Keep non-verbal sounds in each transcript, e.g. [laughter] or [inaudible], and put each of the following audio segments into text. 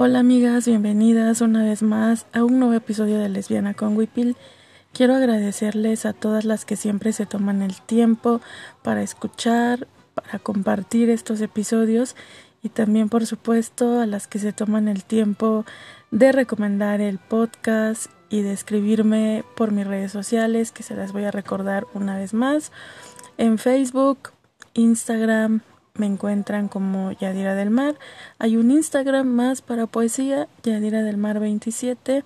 Hola amigas, bienvenidas una vez más a un nuevo episodio de Lesbiana con Wipil. Quiero agradecerles a todas las que siempre se toman el tiempo para escuchar, para compartir estos episodios y también por supuesto a las que se toman el tiempo de recomendar el podcast y de escribirme por mis redes sociales que se las voy a recordar una vez más en Facebook, Instagram, me encuentran como Yadira del Mar. Hay un Instagram más para poesía, Yadira del Mar 27.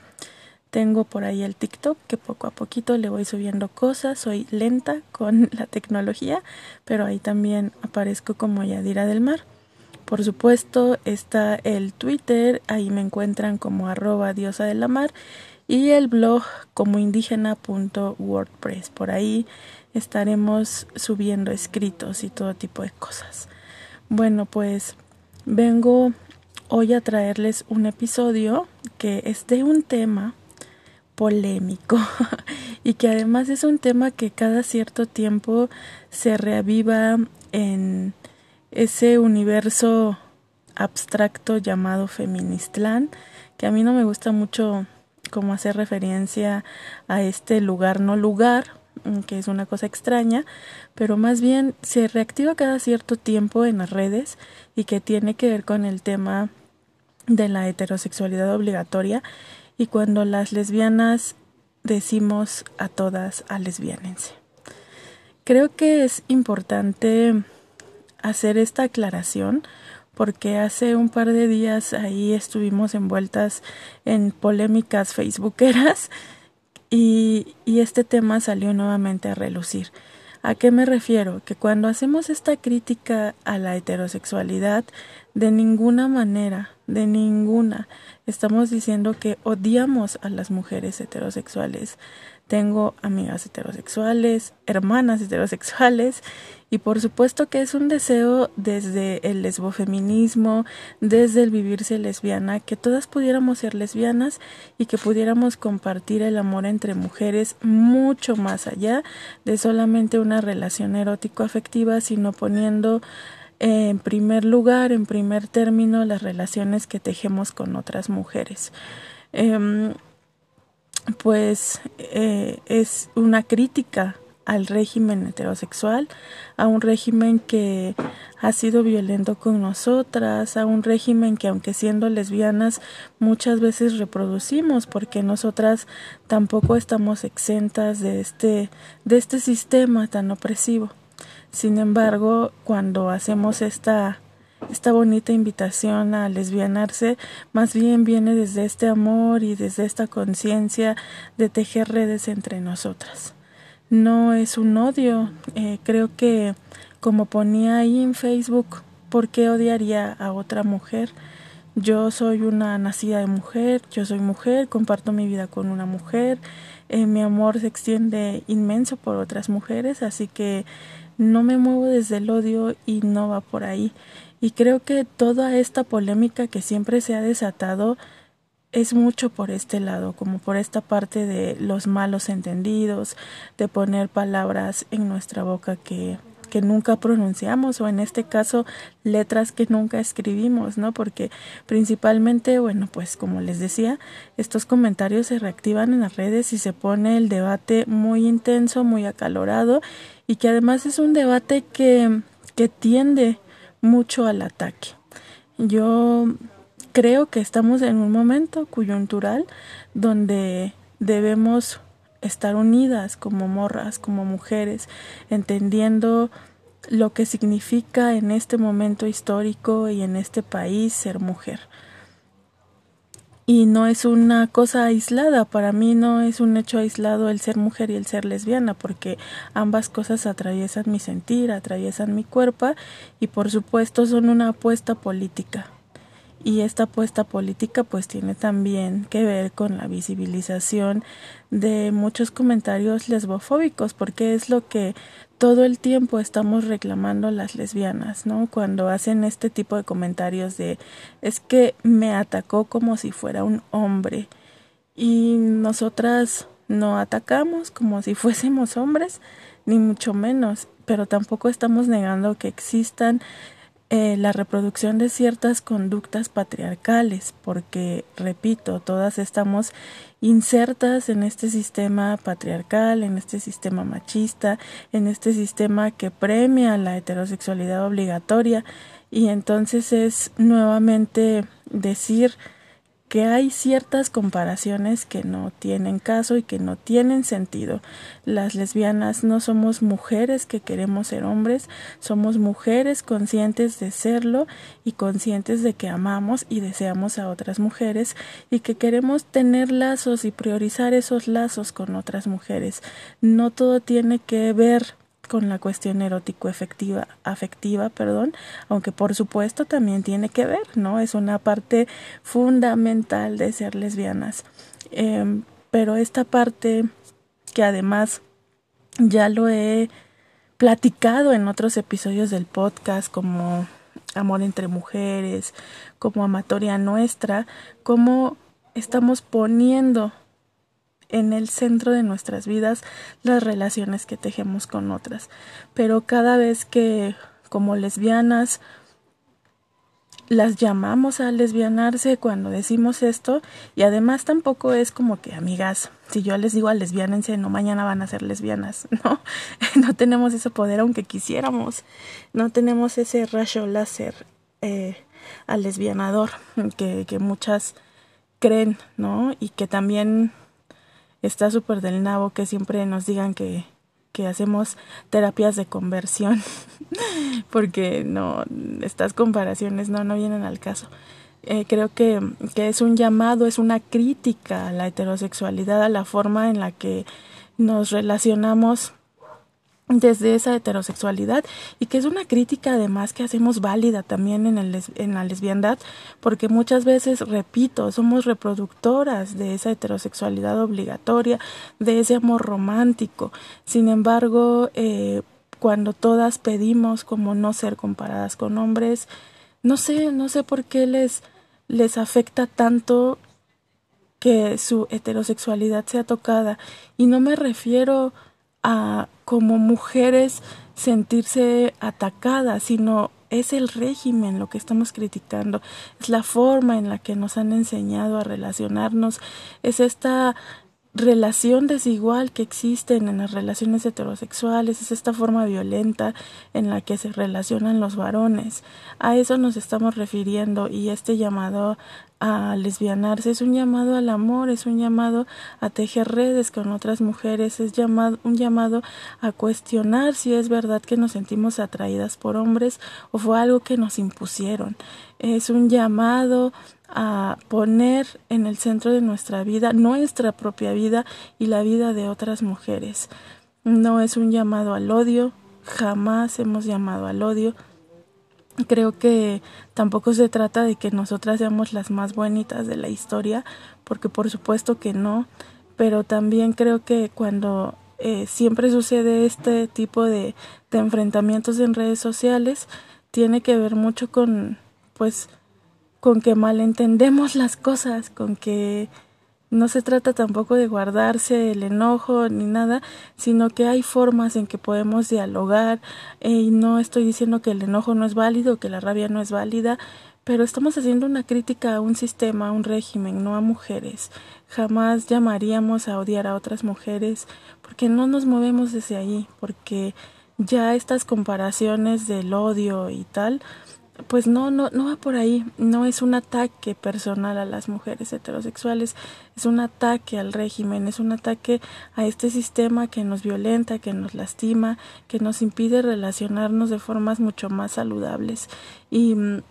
Tengo por ahí el TikTok que poco a poquito le voy subiendo cosas. Soy lenta con [laughs] la tecnología, pero ahí también aparezco como Yadira del Mar. Por supuesto está el Twitter, ahí me encuentran como arroba diosa de la mar y el blog como indígena.wordpress. Por ahí estaremos subiendo escritos y todo tipo de cosas. Bueno, pues vengo hoy a traerles un episodio que es de un tema polémico [laughs] y que además es un tema que cada cierto tiempo se reaviva en ese universo abstracto llamado Feministlán, que a mí no me gusta mucho como hacer referencia a este lugar no lugar, que es una cosa extraña, pero más bien se reactiva cada cierto tiempo en las redes y que tiene que ver con el tema de la heterosexualidad obligatoria y cuando las lesbianas decimos a todas a lesbianense. Creo que es importante hacer esta aclaración porque hace un par de días ahí estuvimos envueltas en polémicas [laughs] facebookeras y, y este tema salió nuevamente a relucir. ¿A qué me refiero? Que cuando hacemos esta crítica a la heterosexualidad, de ninguna manera, de ninguna, estamos diciendo que odiamos a las mujeres heterosexuales. Tengo amigas heterosexuales, hermanas heterosexuales y por supuesto que es un deseo desde el lesbofeminismo, desde el vivirse lesbiana, que todas pudiéramos ser lesbianas y que pudiéramos compartir el amor entre mujeres mucho más allá de solamente una relación erótico-afectiva, sino poniendo en primer lugar, en primer término, las relaciones que tejemos con otras mujeres. Em, pues eh, es una crítica al régimen heterosexual, a un régimen que ha sido violento con nosotras, a un régimen que aunque siendo lesbianas muchas veces reproducimos porque nosotras tampoco estamos exentas de este de este sistema tan opresivo. Sin embargo, cuando hacemos esta esta bonita invitación a lesbianarse más bien viene desde este amor y desde esta conciencia de tejer redes entre nosotras no es un odio. Eh, creo que, como ponía ahí en Facebook, ¿por qué odiaría a otra mujer? Yo soy una nacida de mujer, yo soy mujer, comparto mi vida con una mujer, eh, mi amor se extiende inmenso por otras mujeres, así que no me muevo desde el odio y no va por ahí. Y creo que toda esta polémica que siempre se ha desatado es mucho por este lado, como por esta parte de los malos entendidos, de poner palabras en nuestra boca que, que nunca pronunciamos o en este caso letras que nunca escribimos, ¿no? Porque principalmente, bueno, pues como les decía, estos comentarios se reactivan en las redes y se pone el debate muy intenso, muy acalorado y que además es un debate que, que tiende mucho al ataque. Yo creo que estamos en un momento coyuntural donde debemos estar unidas como morras, como mujeres, entendiendo lo que significa en este momento histórico y en este país ser mujer. Y no es una cosa aislada, para mí no es un hecho aislado el ser mujer y el ser lesbiana, porque ambas cosas atraviesan mi sentir, atraviesan mi cuerpo y por supuesto son una apuesta política y esta apuesta política pues tiene también que ver con la visibilización de muchos comentarios lesbofóbicos porque es lo que todo el tiempo estamos reclamando las lesbianas, ¿no? Cuando hacen este tipo de comentarios de es que me atacó como si fuera un hombre y nosotras no atacamos como si fuésemos hombres, ni mucho menos, pero tampoco estamos negando que existan eh, la reproducción de ciertas conductas patriarcales, porque, repito, todas estamos insertas en este sistema patriarcal, en este sistema machista, en este sistema que premia la heterosexualidad obligatoria, y entonces es nuevamente decir que hay ciertas comparaciones que no tienen caso y que no tienen sentido. Las lesbianas no somos mujeres que queremos ser hombres, somos mujeres conscientes de serlo y conscientes de que amamos y deseamos a otras mujeres y que queremos tener lazos y priorizar esos lazos con otras mujeres. No todo tiene que ver con la cuestión erótico efectiva, afectiva, perdón, aunque por supuesto también tiene que ver, ¿no? Es una parte fundamental de ser lesbianas. Em, pero esta parte que además ya lo he platicado en otros episodios del podcast como Amor entre Mujeres, como Amatoria Nuestra, como estamos poniendo en el centro de nuestras vidas las relaciones que tejemos con otras. Pero cada vez que como lesbianas las llamamos a lesbianarse cuando decimos esto y además tampoco es como que amigas, si yo les digo a lesbianense, no mañana van a ser lesbianas, [laughs] no, no tenemos ese poder aunque quisiéramos, no tenemos ese rayo láser eh, al lesbianador que, que muchas creen, ¿no? Y que también está súper del nabo que siempre nos digan que, que hacemos terapias de conversión, [laughs] porque no, estas comparaciones no, no vienen al caso. Eh, creo que, que es un llamado, es una crítica a la heterosexualidad, a la forma en la que nos relacionamos desde esa heterosexualidad y que es una crítica además que hacemos válida también en, el, en la lesbiandad porque muchas veces, repito, somos reproductoras de esa heterosexualidad obligatoria, de ese amor romántico. Sin embargo, eh, cuando todas pedimos como no ser comparadas con hombres, no sé, no sé por qué les, les afecta tanto que su heterosexualidad sea tocada y no me refiero a como mujeres sentirse atacadas, sino es el régimen lo que estamos criticando, es la forma en la que nos han enseñado a relacionarnos, es esta relación desigual que existe en las relaciones heterosexuales, es esta forma violenta en la que se relacionan los varones. A eso nos estamos refiriendo y este llamado a lesbianarse es un llamado al amor, es un llamado a tejer redes con otras mujeres, es llamado, un llamado a cuestionar si es verdad que nos sentimos atraídas por hombres o fue algo que nos impusieron. Es un llamado a poner en el centro de nuestra vida nuestra propia vida y la vida de otras mujeres. No es un llamado al odio, jamás hemos llamado al odio, creo que tampoco se trata de que nosotras seamos las más bonitas de la historia, porque por supuesto que no, pero también creo que cuando eh, siempre sucede este tipo de, de enfrentamientos en redes sociales, tiene que ver mucho con, pues, con que malentendemos las cosas, con que no se trata tampoco de guardarse el enojo ni nada, sino que hay formas en que podemos dialogar eh, y no estoy diciendo que el enojo no es válido, que la rabia no es válida, pero estamos haciendo una crítica a un sistema, a un régimen, no a mujeres. Jamás llamaríamos a odiar a otras mujeres porque no nos movemos desde ahí, porque ya estas comparaciones del odio y tal pues no, no, no va por ahí, no es un ataque personal a las mujeres heterosexuales, es un ataque al régimen, es un ataque a este sistema que nos violenta, que nos lastima, que nos impide relacionarnos de formas mucho más saludables. Y mm,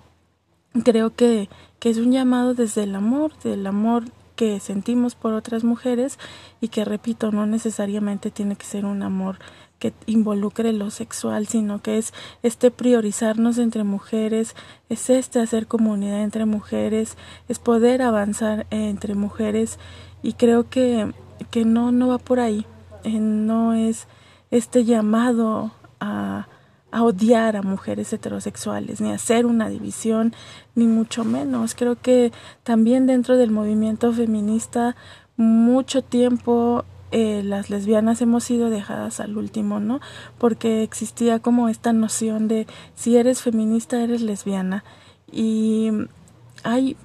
creo que, que es un llamado desde el amor, del amor que sentimos por otras mujeres y que repito, no necesariamente tiene que ser un amor que involucre lo sexual, sino que es este priorizarnos entre mujeres, es este hacer comunidad entre mujeres, es poder avanzar entre mujeres. Y creo que, que no, no va por ahí, eh, no es este llamado a, a odiar a mujeres heterosexuales, ni hacer una división, ni mucho menos. Creo que también dentro del movimiento feminista mucho tiempo eh, las lesbianas hemos sido dejadas al último, ¿no? Porque existía como esta noción de si eres feminista eres lesbiana y hay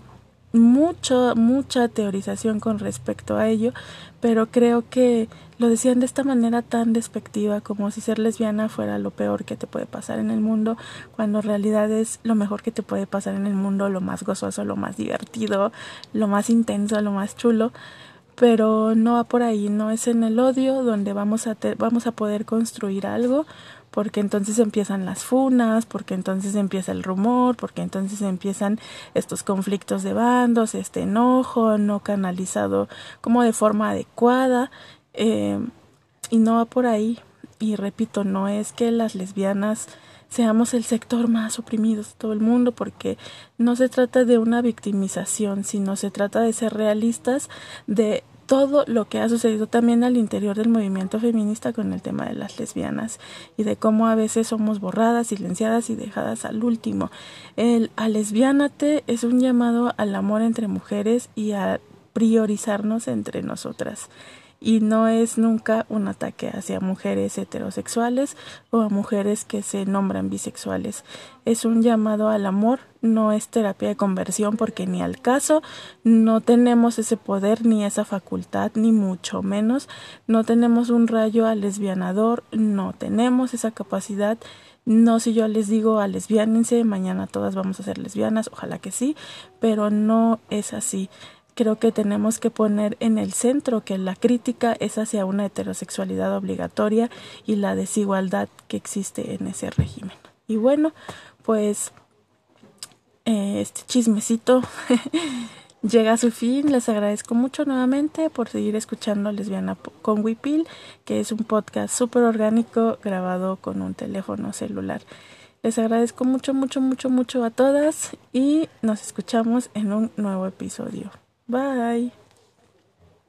mucho, mucha teorización con respecto a ello, pero creo que lo decían de esta manera tan despectiva como si ser lesbiana fuera lo peor que te puede pasar en el mundo, cuando en realidad es lo mejor que te puede pasar en el mundo, lo más gozoso, lo más divertido, lo más intenso, lo más chulo. Pero no va por ahí, no es en el odio donde vamos a, vamos a poder construir algo, porque entonces empiezan las funas, porque entonces empieza el rumor, porque entonces empiezan estos conflictos de bandos, este enojo no canalizado como de forma adecuada, eh, y no va por ahí. Y repito, no es que las lesbianas seamos el sector más oprimido de todo el mundo, porque no se trata de una victimización, sino se trata de ser realistas, de todo lo que ha sucedido también al interior del movimiento feminista con el tema de las lesbianas y de cómo a veces somos borradas, silenciadas y dejadas al último. El a lesbianate es un llamado al amor entre mujeres y a priorizarnos entre nosotras y no es nunca un ataque hacia mujeres heterosexuales o a mujeres que se nombran bisexuales. Es un llamado al amor, no es terapia de conversión porque ni al caso no tenemos ese poder ni esa facultad ni mucho menos. No tenemos un rayo al lesbianador, no tenemos esa capacidad. No si yo les digo a lesbiánense, mañana todas vamos a ser lesbianas, ojalá que sí, pero no es así creo que tenemos que poner en el centro que la crítica es hacia una heterosexualidad obligatoria y la desigualdad que existe en ese régimen. Y bueno, pues eh, este chismecito [laughs] llega a su fin. Les agradezco mucho nuevamente por seguir escuchando Lesbiana con Wipil, que es un podcast súper orgánico grabado con un teléfono celular. Les agradezco mucho, mucho, mucho, mucho a todas y nos escuchamos en un nuevo episodio. Bye.